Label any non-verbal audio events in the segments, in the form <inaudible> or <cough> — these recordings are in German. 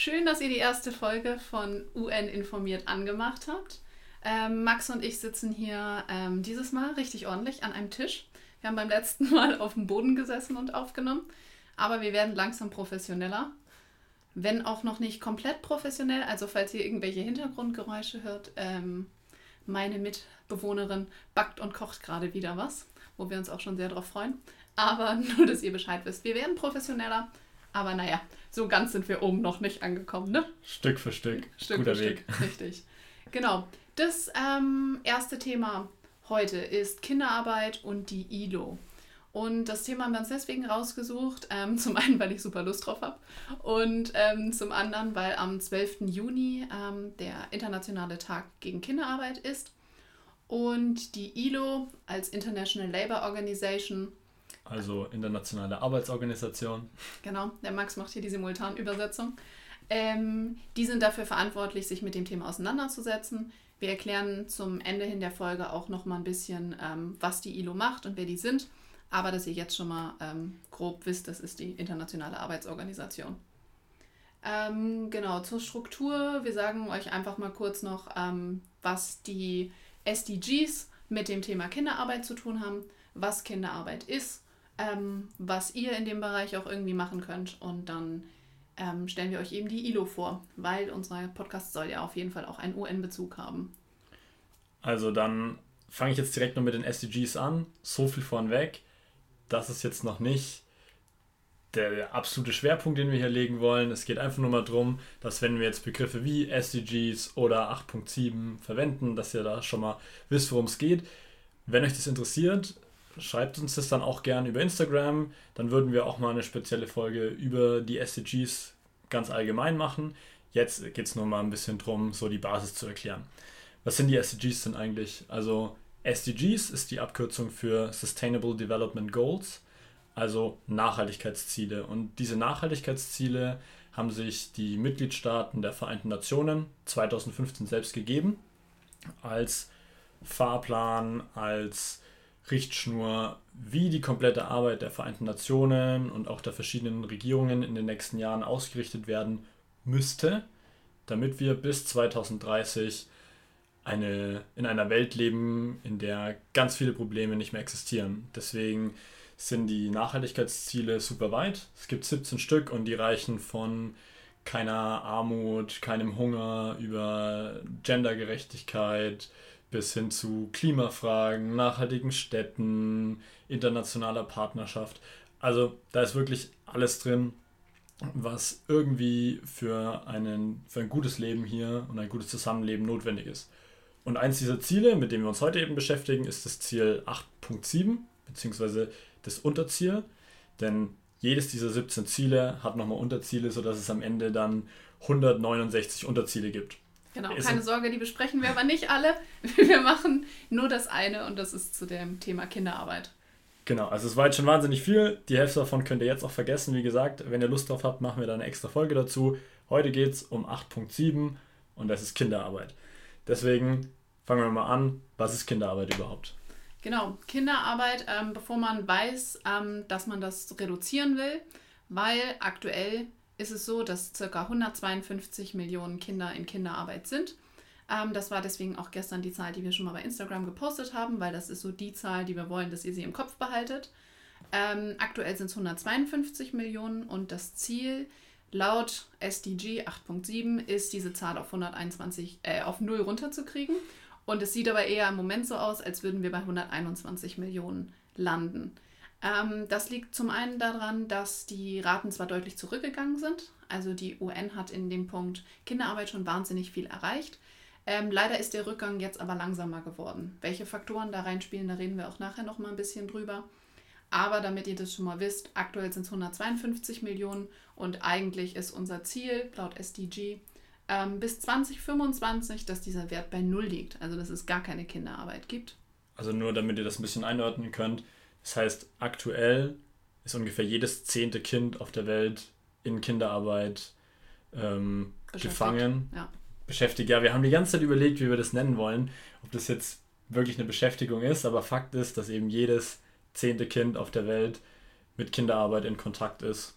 schön, dass ihr die erste Folge von UN informiert angemacht habt. Ähm, Max und ich sitzen hier ähm, dieses Mal richtig ordentlich an einem Tisch. Wir haben beim letzten <laughs> Mal auf dem Boden gesessen und aufgenommen, aber wir werden langsam professioneller. Wenn auch noch nicht komplett professionell, also falls ihr irgendwelche Hintergrundgeräusche hört, ähm, meine Mitbewohnerin backt und kocht gerade wieder was, wo wir uns auch schon sehr drauf freuen. Aber <laughs> nur, dass ihr Bescheid wisst. Wir werden professioneller, aber naja, so ganz sind wir oben noch nicht angekommen, ne? Stück für Stück. Stück Guter für Weg. Stück, <laughs> richtig. Genau. Das ähm, erste Thema heute ist Kinderarbeit und die ILO. Und das Thema haben wir uns deswegen rausgesucht. Ähm, <laughs> zum einen, weil ich super Lust drauf habe. Und ähm, zum anderen, weil am 12. Juni ähm, der Internationale Tag gegen Kinderarbeit ist. Und die ILO als International Labour Organization also Internationale Arbeitsorganisation. Genau, der Max macht hier die Simultanübersetzung. Ähm, die sind dafür verantwortlich, sich mit dem Thema auseinanderzusetzen. Wir erklären zum Ende hin der Folge auch noch mal ein bisschen, ähm, was die ILO macht und wer die sind. Aber dass ihr jetzt schon mal ähm, grob wisst, das ist die Internationale Arbeitsorganisation. Ähm, genau, zur Struktur. Wir sagen euch einfach mal kurz noch, ähm, was die SDGs mit dem Thema Kinderarbeit zu tun haben, was Kinderarbeit ist ähm, was ihr in dem Bereich auch irgendwie machen könnt. Und dann ähm, stellen wir euch eben die ILO vor, weil unser Podcast soll ja auf jeden Fall auch einen UN-Bezug haben. Also dann fange ich jetzt direkt noch mit den SDGs an. So viel vornweg. Das ist jetzt noch nicht der absolute Schwerpunkt, den wir hier legen wollen. Es geht einfach nur mal darum, dass wenn wir jetzt Begriffe wie SDGs oder 8.7 verwenden, dass ihr da schon mal wisst, worum es geht. Wenn euch das interessiert, schreibt uns das dann auch gerne über Instagram. Dann würden wir auch mal eine spezielle Folge über die SDGs ganz allgemein machen. Jetzt geht es nur mal ein bisschen darum, so die Basis zu erklären. Was sind die SDGs denn eigentlich? Also SDGs ist die Abkürzung für Sustainable Development Goals, also Nachhaltigkeitsziele. Und diese Nachhaltigkeitsziele haben sich die Mitgliedstaaten der Vereinten Nationen 2015 selbst gegeben als Fahrplan, als Richtschnur, wie die komplette Arbeit der Vereinten Nationen und auch der verschiedenen Regierungen in den nächsten Jahren ausgerichtet werden müsste, damit wir bis 2030 eine, in einer Welt leben, in der ganz viele Probleme nicht mehr existieren. Deswegen sind die Nachhaltigkeitsziele super weit. Es gibt 17 Stück und die reichen von keiner Armut, keinem Hunger über Gendergerechtigkeit, bis hin zu Klimafragen, nachhaltigen Städten, internationaler Partnerschaft. Also da ist wirklich alles drin, was irgendwie für, einen, für ein gutes Leben hier und ein gutes Zusammenleben notwendig ist. Und eins dieser Ziele, mit dem wir uns heute eben beschäftigen, ist das Ziel 8.7, beziehungsweise das Unterziel. Denn jedes dieser 17 Ziele hat nochmal Unterziele, sodass es am Ende dann 169 Unterziele gibt. Genau, keine Sorge, die besprechen wir aber nicht alle. <laughs> Wir machen nur das eine und das ist zu dem Thema Kinderarbeit. Genau, also es war jetzt schon wahnsinnig viel. Die Hälfte davon könnt ihr jetzt auch vergessen. Wie gesagt, wenn ihr Lust drauf habt, machen wir da eine extra Folge dazu. Heute geht es um 8.7 und das ist Kinderarbeit. Deswegen fangen wir mal an. Was ist Kinderarbeit überhaupt? Genau, Kinderarbeit, ähm, bevor man weiß, ähm, dass man das reduzieren will, weil aktuell ist es so, dass ca. 152 Millionen Kinder in Kinderarbeit sind. Ähm, das war deswegen auch gestern die Zahl, die wir schon mal bei Instagram gepostet haben, weil das ist so die Zahl, die wir wollen, dass ihr sie im Kopf behaltet. Ähm, aktuell sind es 152 Millionen und das Ziel laut SDG 8.7 ist, diese Zahl auf 121, äh, auf 0 runterzukriegen. Und es sieht aber eher im Moment so aus, als würden wir bei 121 Millionen landen. Ähm, das liegt zum einen daran, dass die Raten zwar deutlich zurückgegangen sind, also die UN hat in dem Punkt Kinderarbeit schon wahnsinnig viel erreicht. Ähm, leider ist der Rückgang jetzt aber langsamer geworden. Welche Faktoren da reinspielen, da reden wir auch nachher noch mal ein bisschen drüber. Aber damit ihr das schon mal wisst, aktuell sind es 152 Millionen und eigentlich ist unser Ziel laut SDG ähm, bis 2025, dass dieser Wert bei Null liegt. Also dass es gar keine Kinderarbeit gibt. Also nur damit ihr das ein bisschen einordnen könnt. Das heißt, aktuell ist ungefähr jedes zehnte Kind auf der Welt in Kinderarbeit ähm, gefangen. Ja. Beschäftigt. Ja, wir haben die ganze Zeit überlegt, wie wir das nennen wollen. Ob das jetzt wirklich eine Beschäftigung ist, aber Fakt ist, dass eben jedes zehnte Kind auf der Welt mit Kinderarbeit in Kontakt ist.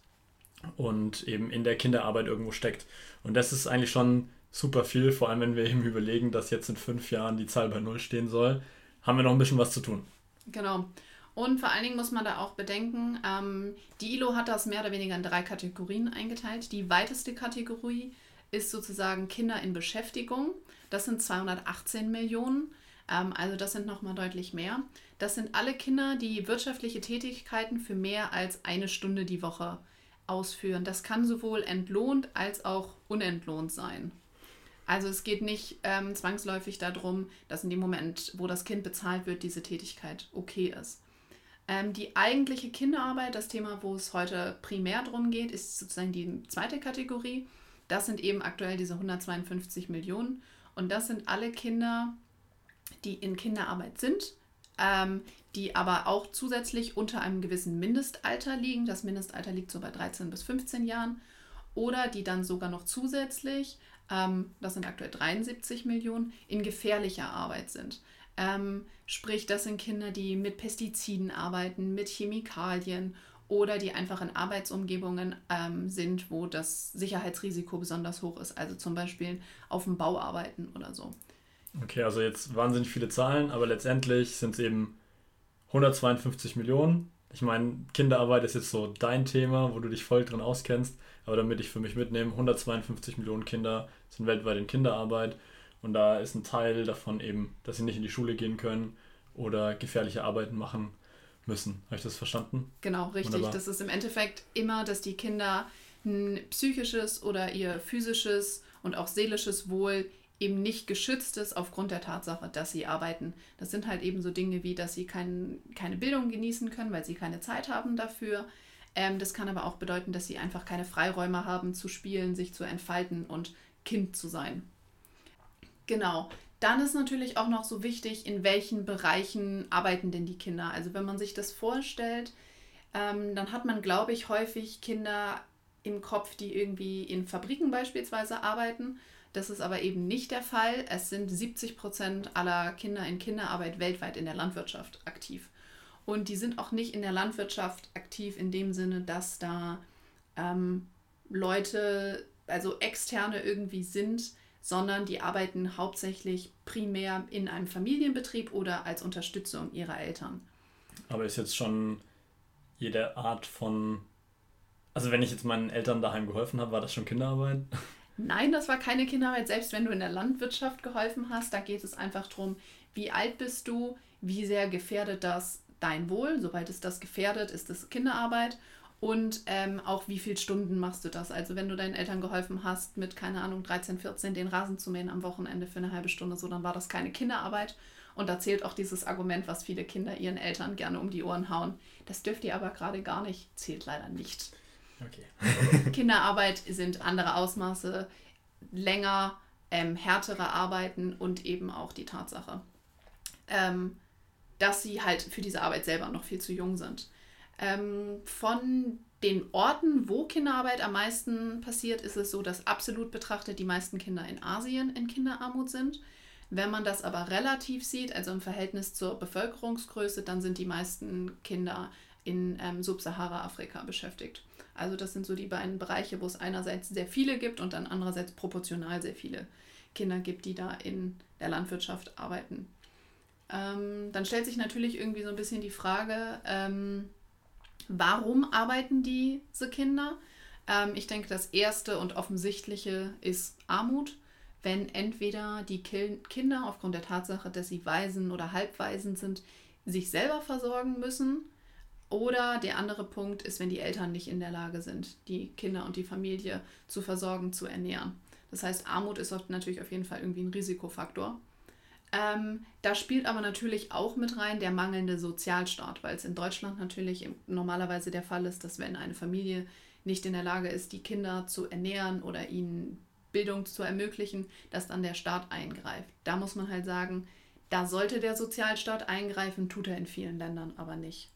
und eben in der Kinderarbeit irgendwo steckt. Und das ist eigentlich schon super viel, vor allem wenn wir eben überlegen, dass jetzt in fünf Jahren die Zahl bei Null stehen soll, haben wir noch ein bisschen was zu tun. Genau. Und vor allen Dingen muss man da auch bedenken, ähm, die ILO hat das mehr oder weniger in drei Kategorien eingeteilt. Die weiteste Kategorie ist sozusagen Kinder in Beschäftigung. Das sind 218 Millionen. Ähm, also das sind nochmal deutlich mehr. Das sind alle Kinder, die wirtschaftliche Tätigkeiten für mehr als eine Stunde die Woche ausführen. Das kann sowohl entlohnt als auch unentlohnt sein. Also es geht nicht ähm, zwangsläufig darum, dass in dem Moment, wo das Kind bezahlt wird, diese Tätigkeit okay ist. Ähm, die eigentliche Kinderarbeit, das Thema, wo es heute primär darum geht, ist sozusagen die zweite Kategorie. Das sind eben aktuell diese 152 Millionen. Und das sind alle Kinder, die in Kinderarbeit sind, ähm, die aber auch zusätzlich unter einem gewissen Mindestalter liegen. Das Mindestalter liegt so bei 13 bis 15 Jahren. Oder die dann sogar noch zusätzlich, ähm, das sind aktuell 73 Millionen, in gefährlicher Arbeit sind. Ähm, sprich, das sind Kinder, die mit Pestiziden arbeiten, mit Chemikalien oder die einfach in Arbeitsumgebungen ähm, sind, wo das Sicherheitsrisiko besonders hoch ist. Also zum Beispiel auf dem Bau arbeiten oder so. Okay, also jetzt wahnsinnig viele Zahlen, aber letztendlich sind es eben 152 Millionen. Ich meine, Kinderarbeit ist jetzt so dein Thema, wo du dich voll drin auskennst, aber damit ich für mich mitnehme, 152 Millionen Kinder sind weltweit in Kinderarbeit und da ist ein Teil davon eben, dass sie nicht in die Schule gehen können oder gefährliche Arbeiten machen müssen. Habe ich das verstanden? Genau, richtig. Wunderbar. Das ist im Endeffekt immer, dass die Kinder ein psychisches oder ihr physisches und auch seelisches Wohl eben nicht geschützt ist aufgrund der Tatsache, dass sie arbeiten. Das sind halt eben so Dinge wie, dass sie kein, keine Bildung genießen können, weil sie keine Zeit haben dafür. Ähm, das kann aber auch bedeuten, dass sie einfach keine Freiräume haben zu spielen, sich zu entfalten und Kind zu sein. Genau. Dann ist natürlich auch noch so wichtig, in welchen Bereichen arbeiten denn die Kinder. Also wenn man sich das vorstellt, ähm, dann hat man, glaube ich, häufig Kinder im Kopf, die irgendwie in Fabriken beispielsweise arbeiten. Das ist aber eben nicht der Fall. Es sind 70 Prozent aller Kinder in Kinderarbeit weltweit in der Landwirtschaft aktiv. Und die sind auch nicht in der Landwirtschaft aktiv in dem Sinne, dass da ähm, Leute, also externe irgendwie sind, sondern die arbeiten hauptsächlich primär in einem Familienbetrieb oder als Unterstützung ihrer Eltern. Aber ist jetzt schon jede Art von. Also, wenn ich jetzt meinen Eltern daheim geholfen habe, war das schon Kinderarbeit? <laughs> Nein, das war keine Kinderarbeit. Selbst wenn du in der Landwirtschaft geholfen hast, da geht es einfach darum, wie alt bist du, wie sehr gefährdet das dein Wohl. Sobald es das gefährdet, ist es Kinderarbeit und ähm, auch wie viele Stunden machst du das. Also wenn du deinen Eltern geholfen hast, mit, keine Ahnung, 13, 14 den Rasen zu mähen am Wochenende für eine halbe Stunde, so, dann war das keine Kinderarbeit. Und da zählt auch dieses Argument, was viele Kinder ihren Eltern gerne um die Ohren hauen. Das dürft ihr aber gerade gar nicht, zählt leider nicht. Okay. <laughs> Kinderarbeit sind andere Ausmaße, länger, ähm, härtere Arbeiten und eben auch die Tatsache, ähm, dass sie halt für diese Arbeit selber noch viel zu jung sind. Ähm, von den Orten, wo Kinderarbeit am meisten passiert, ist es so, dass absolut betrachtet die meisten Kinder in Asien in Kinderarmut sind. Wenn man das aber relativ sieht, also im Verhältnis zur Bevölkerungsgröße, dann sind die meisten Kinder in ähm, Subsahara-Afrika beschäftigt. Also das sind so die beiden Bereiche, wo es einerseits sehr viele gibt und dann andererseits proportional sehr viele Kinder gibt, die da in der Landwirtschaft arbeiten. Ähm, dann stellt sich natürlich irgendwie so ein bisschen die Frage, ähm, Warum arbeiten diese Kinder? Ähm, ich denke, das erste und offensichtliche ist Armut. Wenn entweder die Kinder aufgrund der Tatsache, dass sie Waisen oder Halbwaisen sind, sich selber versorgen müssen. Oder der andere Punkt ist, wenn die Eltern nicht in der Lage sind, die Kinder und die Familie zu versorgen, zu ernähren. Das heißt, Armut ist natürlich auf jeden Fall irgendwie ein Risikofaktor. Ähm, da spielt aber natürlich auch mit rein der mangelnde Sozialstaat, weil es in Deutschland natürlich normalerweise der Fall ist, dass wenn eine Familie nicht in der Lage ist, die Kinder zu ernähren oder ihnen Bildung zu ermöglichen, dass dann der Staat eingreift. Da muss man halt sagen, da sollte der Sozialstaat eingreifen, tut er in vielen Ländern aber nicht.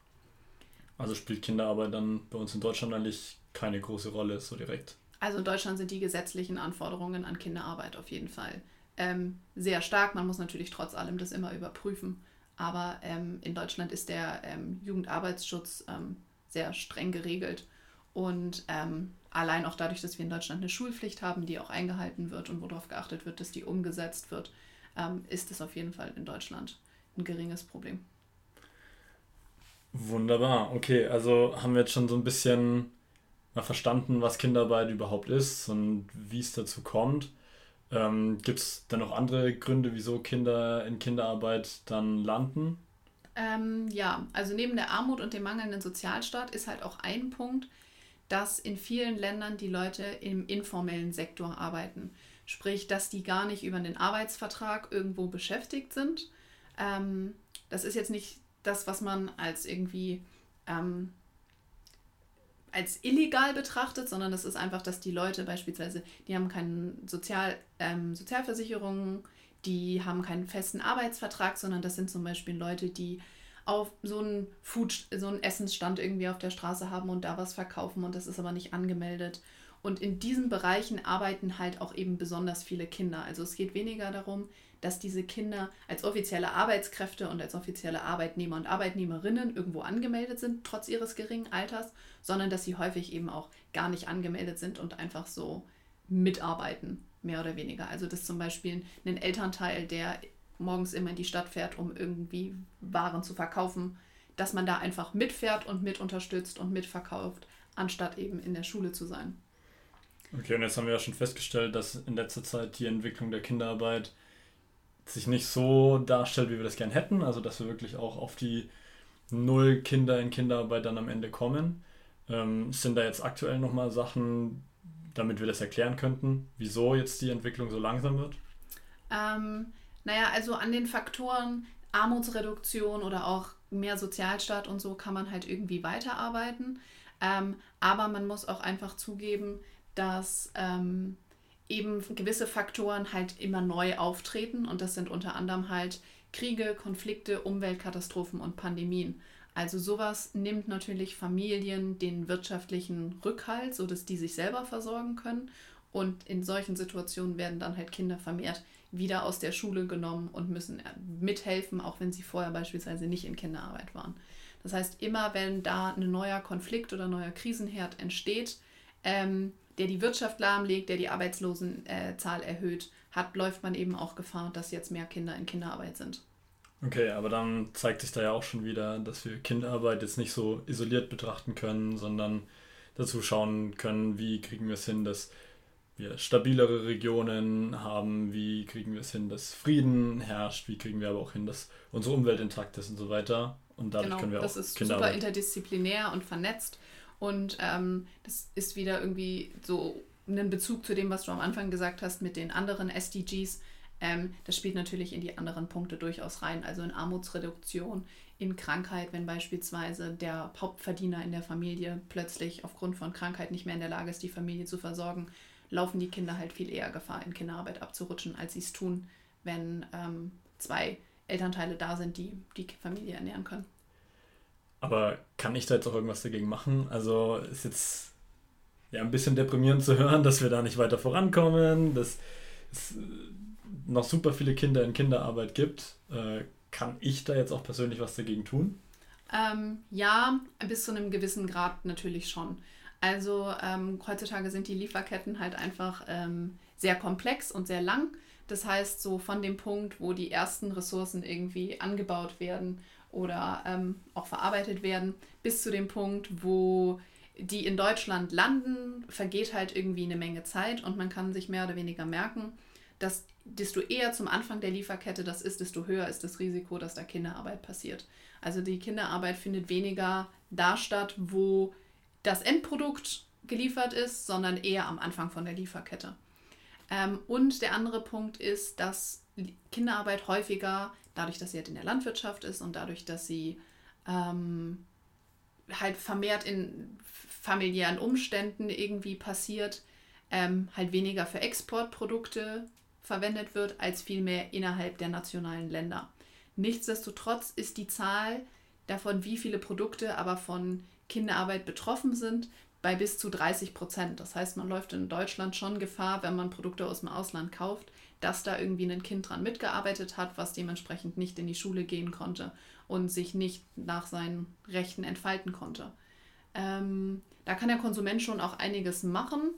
Also spielt Kinderarbeit dann bei uns in Deutschland eigentlich keine große Rolle so direkt? Also in Deutschland sind die gesetzlichen Anforderungen an Kinderarbeit auf jeden Fall ähm, sehr stark. Man muss natürlich trotz allem das immer überprüfen. Aber ähm, in Deutschland ist der ähm, Jugendarbeitsschutz ähm, sehr streng geregelt. Und ähm, allein auch dadurch, dass wir in Deutschland eine Schulpflicht haben, die auch eingehalten wird und worauf geachtet wird, dass die umgesetzt wird, ähm, ist es auf jeden Fall in Deutschland ein geringes Problem. Wunderbar, okay, also haben wir jetzt schon so ein bisschen mal verstanden, was Kinderarbeit überhaupt ist und wie es dazu kommt. Ähm, Gibt es dann noch andere Gründe, wieso Kinder in Kinderarbeit dann landen? Ähm, ja, also neben der Armut und dem mangelnden Sozialstaat ist halt auch ein Punkt, dass in vielen Ländern die Leute im informellen Sektor arbeiten. Sprich, dass die gar nicht über einen Arbeitsvertrag irgendwo beschäftigt sind. Ähm, das ist jetzt nicht das, was man als irgendwie ähm, als illegal betrachtet, sondern das ist einfach, dass die Leute beispielsweise, die haben keine Sozial, ähm, Sozialversicherung, die haben keinen festen Arbeitsvertrag, sondern das sind zum Beispiel Leute, die auf so einen Food, so einen Essensstand irgendwie auf der Straße haben und da was verkaufen und das ist aber nicht angemeldet. Und in diesen Bereichen arbeiten halt auch eben besonders viele Kinder. Also es geht weniger darum, dass diese Kinder als offizielle Arbeitskräfte und als offizielle Arbeitnehmer und Arbeitnehmerinnen irgendwo angemeldet sind, trotz ihres geringen Alters, sondern dass sie häufig eben auch gar nicht angemeldet sind und einfach so mitarbeiten, mehr oder weniger. Also dass zum Beispiel ein Elternteil, der morgens immer in die Stadt fährt, um irgendwie Waren zu verkaufen, dass man da einfach mitfährt und mit unterstützt und mitverkauft, anstatt eben in der Schule zu sein. Okay, und jetzt haben wir ja schon festgestellt, dass in letzter Zeit die Entwicklung der Kinderarbeit sich nicht so darstellt, wie wir das gern hätten. Also, dass wir wirklich auch auf die null Kinder in Kinderarbeit dann am Ende kommen. Ähm, sind da jetzt aktuell nochmal Sachen, damit wir das erklären könnten, wieso jetzt die Entwicklung so langsam wird? Ähm, naja, also an den Faktoren Armutsreduktion oder auch mehr Sozialstaat und so kann man halt irgendwie weiterarbeiten. Ähm, aber man muss auch einfach zugeben, dass ähm, eben gewisse Faktoren halt immer neu auftreten und das sind unter anderem halt Kriege, Konflikte, Umweltkatastrophen und Pandemien. Also sowas nimmt natürlich Familien den wirtschaftlichen Rückhalt, sodass die sich selber versorgen können und in solchen Situationen werden dann halt Kinder vermehrt wieder aus der Schule genommen und müssen mithelfen, auch wenn sie vorher beispielsweise nicht in Kinderarbeit waren. Das heißt, immer wenn da ein neuer Konflikt oder neuer Krisenherd entsteht, ähm, der die Wirtschaft lahmlegt, der die Arbeitslosenzahl erhöht, hat, läuft man eben auch Gefahr, dass jetzt mehr Kinder in Kinderarbeit sind. Okay, aber dann zeigt sich da ja auch schon wieder, dass wir Kinderarbeit jetzt nicht so isoliert betrachten können, sondern dazu schauen können, wie kriegen wir es hin, dass wir stabilere Regionen haben, wie kriegen wir es hin, dass Frieden herrscht, wie kriegen wir aber auch hin, dass unsere Umwelt intakt ist und so weiter. Und dadurch genau, können wir auch das ist super interdisziplinär und vernetzt. Und ähm, das ist wieder irgendwie so einen Bezug zu dem, was du am Anfang gesagt hast mit den anderen SDGs. Ähm, das spielt natürlich in die anderen Punkte durchaus rein, also in Armutsreduktion, in Krankheit, wenn beispielsweise der Hauptverdiener in der Familie plötzlich aufgrund von Krankheit nicht mehr in der Lage ist, die Familie zu versorgen, laufen die Kinder halt viel eher Gefahr, in Kinderarbeit abzurutschen, als sie es tun, wenn ähm, zwei Elternteile da sind, die die Familie ernähren können. Aber kann ich da jetzt auch irgendwas dagegen machen? Also ist jetzt ja ein bisschen deprimierend zu hören, dass wir da nicht weiter vorankommen, dass es noch super viele Kinder in Kinderarbeit gibt. Äh, kann ich da jetzt auch persönlich was dagegen tun? Ähm, ja, bis zu einem gewissen Grad natürlich schon. Also ähm, heutzutage sind die Lieferketten halt einfach ähm, sehr komplex und sehr lang. Das heißt, so von dem Punkt, wo die ersten Ressourcen irgendwie angebaut werden oder ähm, auch verarbeitet werden, bis zu dem Punkt, wo die in Deutschland landen, vergeht halt irgendwie eine Menge Zeit und man kann sich mehr oder weniger merken, dass desto eher zum Anfang der Lieferkette das ist, desto höher ist das Risiko, dass da Kinderarbeit passiert. Also die Kinderarbeit findet weniger da statt, wo das Endprodukt geliefert ist, sondern eher am Anfang von der Lieferkette. Ähm, und der andere Punkt ist, dass Kinderarbeit häufiger, dadurch, dass sie halt in der Landwirtschaft ist und dadurch, dass sie ähm, halt vermehrt in familiären Umständen irgendwie passiert, ähm, halt weniger für Exportprodukte verwendet wird, als vielmehr innerhalb der nationalen Länder. Nichtsdestotrotz ist die Zahl davon, wie viele Produkte aber von Kinderarbeit betroffen sind, bei bis zu 30 Prozent. Das heißt, man läuft in Deutschland schon Gefahr, wenn man Produkte aus dem Ausland kauft, dass da irgendwie ein Kind dran mitgearbeitet hat, was dementsprechend nicht in die Schule gehen konnte und sich nicht nach seinen Rechten entfalten konnte. Ähm, da kann der Konsument schon auch einiges machen.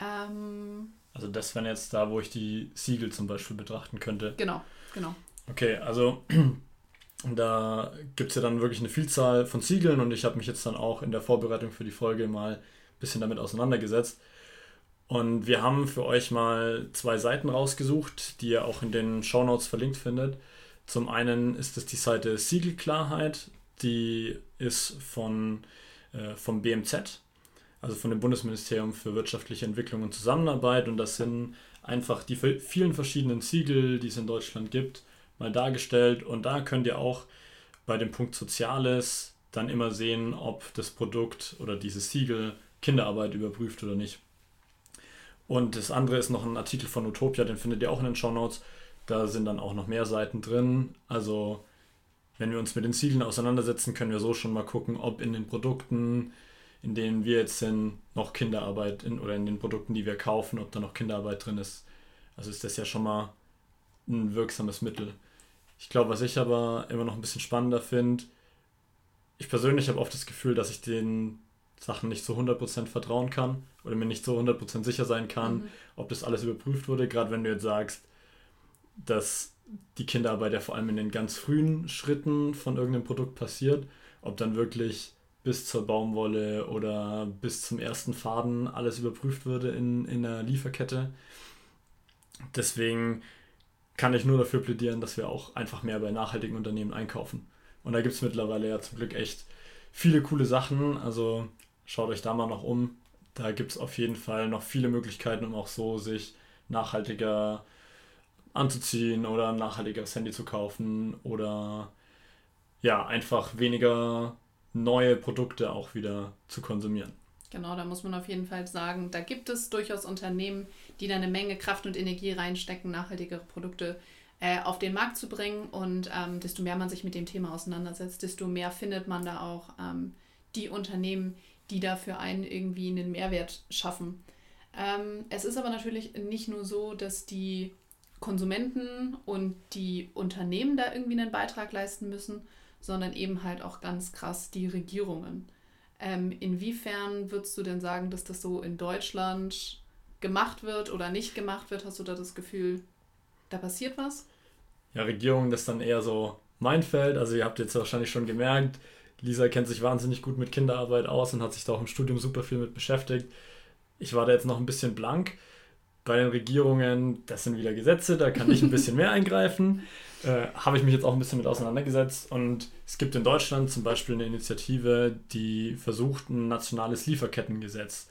Ähm, also das wären jetzt da, wo ich die Siegel zum Beispiel betrachten könnte. Genau, genau. Okay, also <clears throat> da gibt es ja dann wirklich eine Vielzahl von Siegeln und ich habe mich jetzt dann auch in der Vorbereitung für die Folge mal ein bisschen damit auseinandergesetzt. Und wir haben für euch mal zwei Seiten rausgesucht, die ihr auch in den Shownotes verlinkt findet. Zum einen ist es die Seite Siegelklarheit, die ist von, äh, vom BMZ, also von dem Bundesministerium für wirtschaftliche Entwicklung und Zusammenarbeit. Und das sind einfach die vielen verschiedenen Siegel, die es in Deutschland gibt, mal dargestellt. Und da könnt ihr auch bei dem Punkt Soziales dann immer sehen, ob das Produkt oder dieses Siegel Kinderarbeit überprüft oder nicht. Und das andere ist noch ein Artikel von Utopia, den findet ihr auch in den Show Notes. Da sind dann auch noch mehr Seiten drin. Also, wenn wir uns mit den Siegeln auseinandersetzen, können wir so schon mal gucken, ob in den Produkten, in denen wir jetzt sind, noch Kinderarbeit in, oder in den Produkten, die wir kaufen, ob da noch Kinderarbeit drin ist. Also ist das ja schon mal ein wirksames Mittel. Ich glaube, was ich aber immer noch ein bisschen spannender finde, ich persönlich habe oft das Gefühl, dass ich den Sachen nicht zu 100% vertrauen kann oder mir nicht zu 100% sicher sein kann, mhm. ob das alles überprüft wurde. Gerade wenn du jetzt sagst, dass die Kinderarbeit ja vor allem in den ganz frühen Schritten von irgendeinem Produkt passiert, ob dann wirklich bis zur Baumwolle oder bis zum ersten Faden alles überprüft würde in, in der Lieferkette. Deswegen kann ich nur dafür plädieren, dass wir auch einfach mehr bei nachhaltigen Unternehmen einkaufen. Und da gibt es mittlerweile ja zum Glück echt viele coole Sachen. Also schaut euch da mal noch um. Da gibt es auf jeden Fall noch viele Möglichkeiten, um auch so sich nachhaltiger anzuziehen oder ein nachhaltigeres Handy zu kaufen oder ja, einfach weniger neue Produkte auch wieder zu konsumieren. Genau, da muss man auf jeden Fall sagen, da gibt es durchaus Unternehmen, die da eine Menge Kraft und Energie reinstecken, nachhaltigere Produkte äh, auf den Markt zu bringen. Und ähm, desto mehr man sich mit dem Thema auseinandersetzt, desto mehr findet man da auch ähm, die Unternehmen, die da für einen irgendwie einen Mehrwert schaffen. Ähm, es ist aber natürlich nicht nur so, dass die Konsumenten und die Unternehmen da irgendwie einen Beitrag leisten müssen, sondern eben halt auch ganz krass die Regierungen. Ähm, inwiefern würdest du denn sagen, dass das so in Deutschland gemacht wird oder nicht gemacht wird? Hast du da das Gefühl, da passiert was? Ja, Regierungen, das ist dann eher so mein Feld. Also ihr habt jetzt wahrscheinlich schon gemerkt, Lisa kennt sich wahnsinnig gut mit Kinderarbeit aus und hat sich da auch im Studium super viel mit beschäftigt. Ich war da jetzt noch ein bisschen blank. Bei den Regierungen, das sind wieder Gesetze, da kann ich ein bisschen mehr eingreifen. <laughs> Äh, Habe ich mich jetzt auch ein bisschen mit auseinandergesetzt. Und es gibt in Deutschland zum Beispiel eine Initiative, die versucht, ein nationales Lieferkettengesetz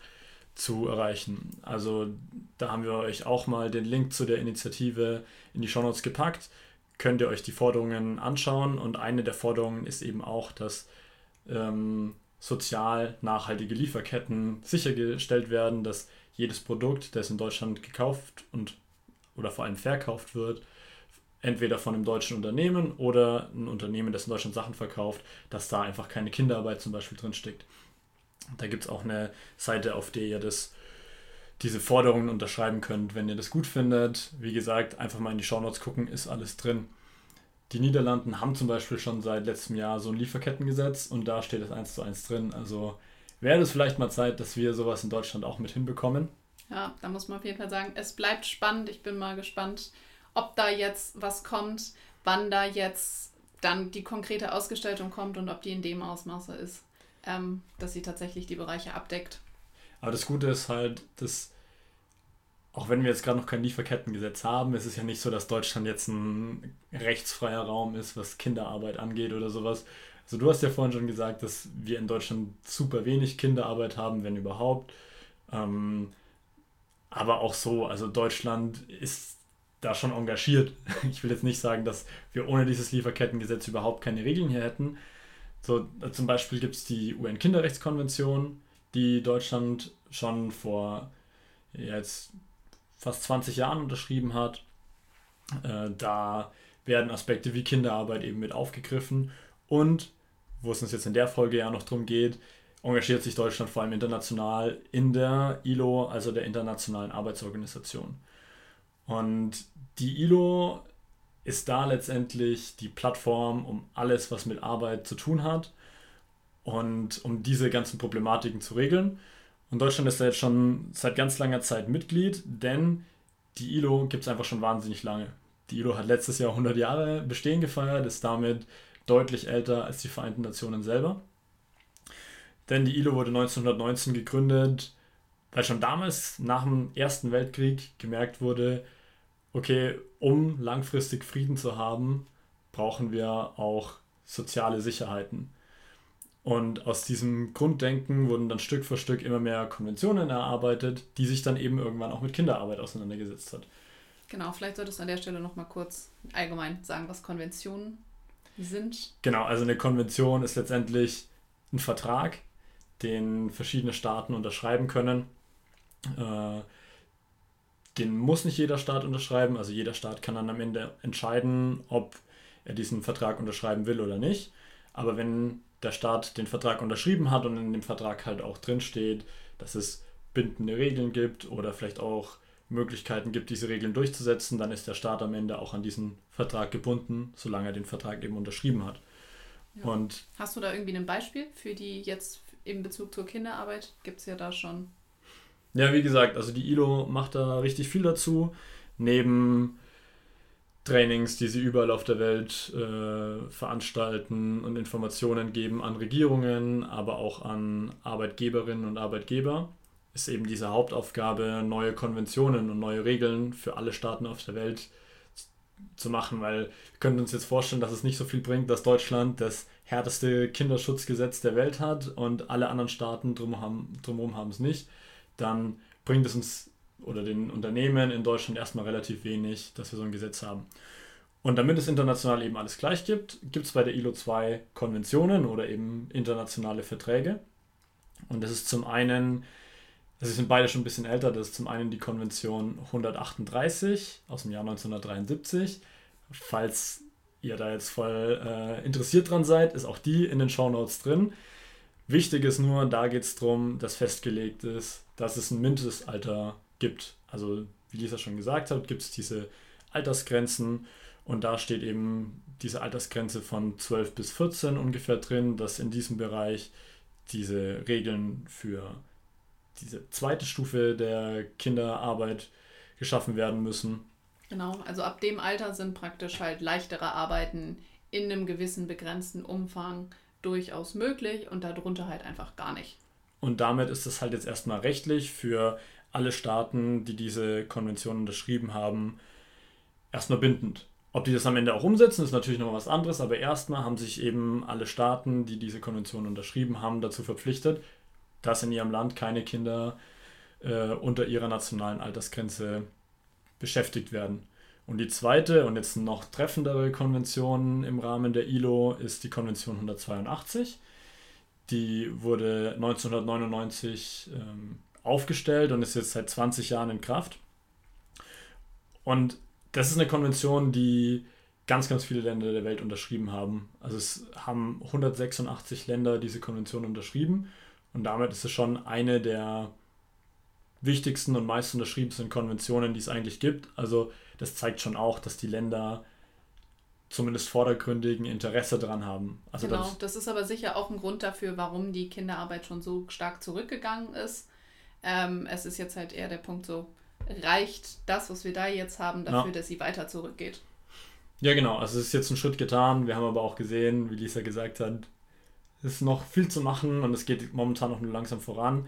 zu erreichen. Also da haben wir euch auch mal den Link zu der Initiative in die Shownotes gepackt. Könnt ihr euch die Forderungen anschauen. Und eine der Forderungen ist eben auch, dass ähm, sozial nachhaltige Lieferketten sichergestellt werden, dass jedes Produkt, das in Deutschland gekauft und oder vor allem verkauft wird, entweder von einem deutschen Unternehmen oder ein Unternehmen, das in Deutschland Sachen verkauft, dass da einfach keine Kinderarbeit zum Beispiel drin steckt. Da gibt es auch eine Seite, auf der ihr das, diese Forderungen unterschreiben könnt, wenn ihr das gut findet. Wie gesagt, einfach mal in die Shownotes gucken, ist alles drin. Die Niederlanden haben zum Beispiel schon seit letztem Jahr so ein Lieferkettengesetz und da steht es eins zu eins drin. Also wäre es vielleicht mal Zeit, dass wir sowas in Deutschland auch mit hinbekommen. Ja, da muss man auf jeden Fall sagen, es bleibt spannend. Ich bin mal gespannt, ob da jetzt was kommt, wann da jetzt dann die konkrete Ausgestaltung kommt und ob die in dem Ausmaße ist, ähm, dass sie tatsächlich die Bereiche abdeckt. Aber das Gute ist halt, dass auch wenn wir jetzt gerade noch kein Lieferkettengesetz haben, ist es ja nicht so, dass Deutschland jetzt ein rechtsfreier Raum ist, was Kinderarbeit angeht oder sowas. Also du hast ja vorhin schon gesagt, dass wir in Deutschland super wenig Kinderarbeit haben, wenn überhaupt. Ähm, aber auch so, also Deutschland ist da schon engagiert. <laughs> Ich will jetzt nicht sagen, dass wir ohne dieses Lieferkettengesetz überhaupt keine Regeln hier hätten. So, zum Beispiel gibt es die UN-Kinderrechtskonvention, die Deutschland schon vor jetzt fast 20 Jahren unterschrieben hat. Äh, da werden Aspekte wie Kinderarbeit eben mit aufgegriffen und, wo es uns jetzt in der Folge ja noch darum geht, engagiert sich Deutschland vor allem international in der ILO, also der Internationalen Arbeitsorganisation. Und die ILO ist da letztendlich die Plattform, um alles, was mit Arbeit zu tun hat. und um diese ganzen Problematiken zu regeln. Und Deutschland ist da jetzt schon seit ganz langer Zeit Mitglied, denn die ILO gibt es einfach schon wahnsinnig lange. Die ILO hat letztes Jahr 100 Jahre Bestehen gefeiert, ist damit deutlich älter als die Vereinten Nationen selber. Denn die ILO wurde 1919 gegründet, weil schon damals nach dem Ersten Weltkrieg gemerkt wurde, okay, um langfristig Frieden zu haben, brauchen wir auch soziale Sicherheiten. Und aus diesem Grunddenken wurden dann Stück für Stück immer mehr Konventionen erarbeitet, die sich dann eben irgendwann auch mit Kinderarbeit auseinandergesetzt hat. Genau, vielleicht solltest du an der Stelle nochmal kurz allgemein sagen, was Konventionen sind. Genau, also eine Konvention ist letztendlich ein Vertrag, den verschiedene Staaten unterschreiben können. Äh, den muss nicht jeder Staat unterschreiben, also jeder Staat kann dann am Ende entscheiden, ob er diesen Vertrag unterschreiben will oder nicht. Aber wenn der Staat den Vertrag unterschrieben hat und in dem Vertrag halt auch drinsteht, dass es bindende Regeln gibt oder vielleicht auch Möglichkeiten gibt, diese Regeln durchzusetzen, dann ist der Staat am Ende auch an diesen Vertrag gebunden, solange er den Vertrag eben unterschrieben hat. Ja. Und Hast du da irgendwie ein Beispiel für die jetzt in Bezug zur Kinderarbeit? Gibt es ja da schon. Ja, wie gesagt, also die ILO macht da richtig viel dazu. Neben Trainings, die sie überall auf der Welt äh, veranstalten und Informationen geben an Regierungen, aber auch an Arbeitgeberinnen und Arbeitgeber, ist eben diese Hauptaufgabe, neue Konventionen und neue Regeln für alle Staaten auf der Welt zu machen, weil wir können uns jetzt vorstellen, dass es nicht so viel bringt, dass Deutschland das härteste Kinderschutzgesetz der Welt hat und alle anderen Staaten drumherum haben, drumherum haben es nicht, dann bringt es uns oder den Unternehmen in Deutschland erstmal relativ wenig, dass wir so ein Gesetz haben. Und damit es international eben alles gleich gibt, gibt es bei der ILO zwei Konventionen oder eben internationale Verträge. Und das ist zum einen, also sind beide schon ein bisschen älter, das ist zum einen die Konvention 138 aus dem Jahr 1973. Falls ihr da jetzt voll äh, interessiert dran seid, ist auch die in den Shownotes drin. Wichtig ist nur, da geht es darum, dass festgelegt ist, dass es ein Mindestalter gibt. Also wie Lisa schon gesagt hat, gibt es diese Altersgrenzen und da steht eben diese Altersgrenze von 12 bis 14 ungefähr drin, dass in diesem Bereich diese Regeln für diese zweite Stufe der Kinderarbeit geschaffen werden müssen. Genau, also ab dem Alter sind praktisch halt leichtere Arbeiten in einem gewissen begrenzten Umfang durchaus möglich und darunter halt einfach gar nicht. Und damit ist es halt jetzt erstmal rechtlich für alle Staaten, die diese Konvention unterschrieben haben, erstmal bindend. Ob die das am Ende auch umsetzen, ist natürlich noch was anderes, aber erstmal haben sich eben alle Staaten, die diese Konvention unterschrieben haben, dazu verpflichtet, dass in ihrem Land keine Kinder äh, unter ihrer nationalen Altersgrenze beschäftigt werden. Und die zweite und jetzt noch treffendere Konvention im Rahmen der ILO ist die Konvention 182. Die wurde 1999 ähm, aufgestellt und ist jetzt seit 20 Jahren in Kraft. Und das ist eine Konvention, die ganz, ganz viele Länder der Welt unterschrieben haben. Also es haben 186 Länder diese Konvention unterschrieben und damit ist es schon eine der wichtigsten und meist unterschriebensten Konventionen, die es eigentlich gibt. Also das zeigt schon auch, dass die Länder zumindest vordergründigen Interesse daran haben. Also genau, das, das ist aber sicher auch ein Grund dafür, warum die Kinderarbeit schon so stark zurückgegangen ist. Ähm, es ist jetzt halt eher der Punkt so, reicht das, was wir da jetzt haben, dafür, ja. dass sie weiter zurückgeht. Ja, genau. Also es ist jetzt ein Schritt getan. Wir haben aber auch gesehen, wie Lisa gesagt hat, es ist noch viel zu machen und es geht momentan noch nur langsam voran.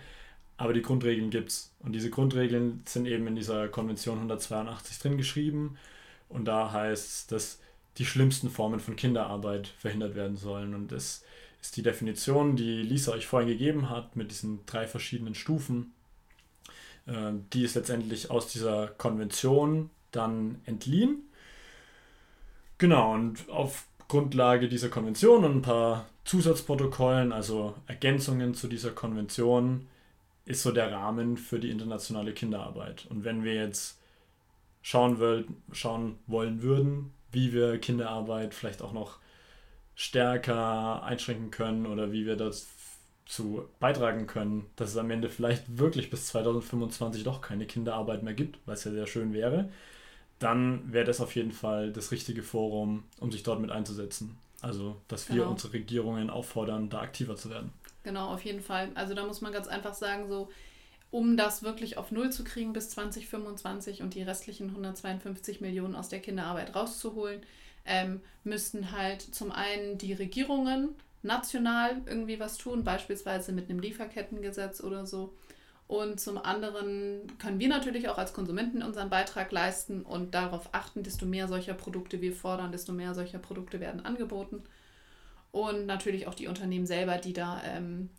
Aber die Grundregeln gibt es. Und diese Grundregeln sind eben in dieser Konvention 182 drin geschrieben. Und da heißt es, dass die schlimmsten Formen von Kinderarbeit verhindert werden sollen. Und das ist die Definition, die Lisa euch vorhin gegeben hat, mit diesen drei verschiedenen Stufen. Ähm, die ist letztendlich aus dieser Konvention dann entliehen. Genau, und auf Grundlage dieser Konvention und ein paar Zusatzprotokollen, also Ergänzungen zu dieser Konvention, ist so der Rahmen für die internationale Kinderarbeit. Und wenn wir jetzt schauen, will, schauen wollen würden, wie wir Kinderarbeit vielleicht auch noch stärker einschränken können oder wie wir das zu beitragen können, dass es am Ende vielleicht wirklich bis 2025 doch keine Kinderarbeit mehr gibt, was ja sehr schön wäre, dann wäre das auf jeden Fall das richtige Forum, um sich dort mit einzusetzen. Also, dass wir genau. unsere Regierungen auffordern, da aktiver zu werden. Genau, auf jeden Fall. Also da muss man ganz einfach sagen, so um das wirklich auf Null zu kriegen bis 2025 und die restlichen 152 Millionen aus der Kinderarbeit rauszuholen, ähm, müssten halt zum einen die Regierungen national irgendwie was tun, beispielsweise mit einem Lieferkettengesetz oder so. Und zum anderen können wir natürlich auch als Konsumenten unseren Beitrag leisten und darauf achten, desto mehr solcher Produkte wir fordern, desto mehr solcher Produkte werden angeboten. Und natürlich auch die Unternehmen selber, die da ähm,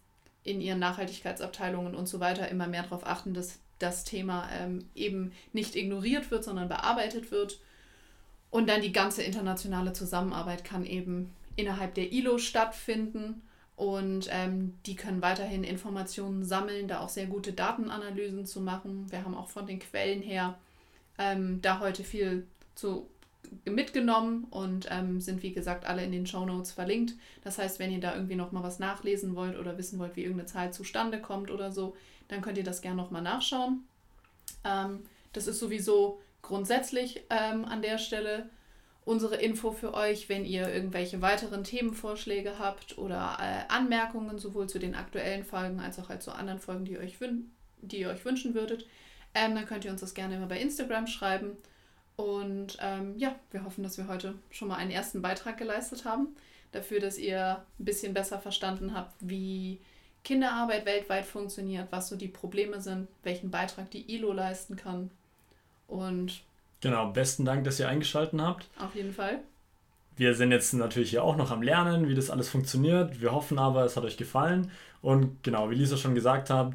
in ihren Nachhaltigkeitsabteilungen und so weiter immer mehr darauf achten, dass das Thema ähm, eben nicht ignoriert wird, sondern bearbeitet wird. Und dann die ganze internationale Zusammenarbeit kann eben innerhalb der ILO stattfinden und ähm, die können weiterhin Informationen sammeln, da auch sehr gute Datenanalysen zu machen. Wir haben auch von den Quellen her ähm, da heute viel zu mitgenommen und ähm, sind wie gesagt alle in den Show Notes verlinkt. Das heißt, wenn ihr da irgendwie noch mal was nachlesen wollt oder wissen wollt, wie irgendeine Zahl zustande kommt oder so, dann könnt ihr das gerne noch mal nachschauen. Ähm, das ist sowieso grundsätzlich ähm, an der Stelle unsere Info für euch, wenn ihr irgendwelche weiteren Themenvorschläge habt oder äh, Anmerkungen sowohl zu den aktuellen Folgen als auch halt zu anderen Folgen, die ihr euch, die ihr euch wünschen würdet. Ähm, dann könnt ihr uns das gerne immer bei Instagram schreiben. Und ähm, ja, wir hoffen, dass wir heute schon mal einen ersten Beitrag geleistet haben. Dafür, dass ihr ein bisschen besser verstanden habt, wie Kinderarbeit weltweit funktioniert, was so die Probleme sind, welchen Beitrag die ILO leisten kann. Und genau, besten Dank, dass ihr eingeschaltet habt. Auf jeden Fall. Wir sind jetzt natürlich hier auch noch am Lernen, wie das alles funktioniert. Wir hoffen aber, es hat euch gefallen. Und genau, wie Lisa schon gesagt hat,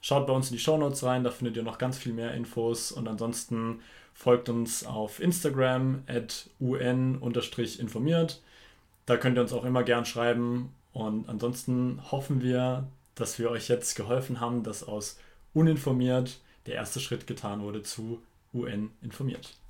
schaut bei uns in die Shownotes rein, da findet ihr noch ganz viel mehr Infos. Und ansonsten folgt uns auf Instagram at un-informiert. Da könnt ihr uns auch immer gern schreiben. Und ansonsten hoffen wir, dass wir euch jetzt geholfen haben, dass aus uninformiert der erste Schritt getan wurde zu UN informiert.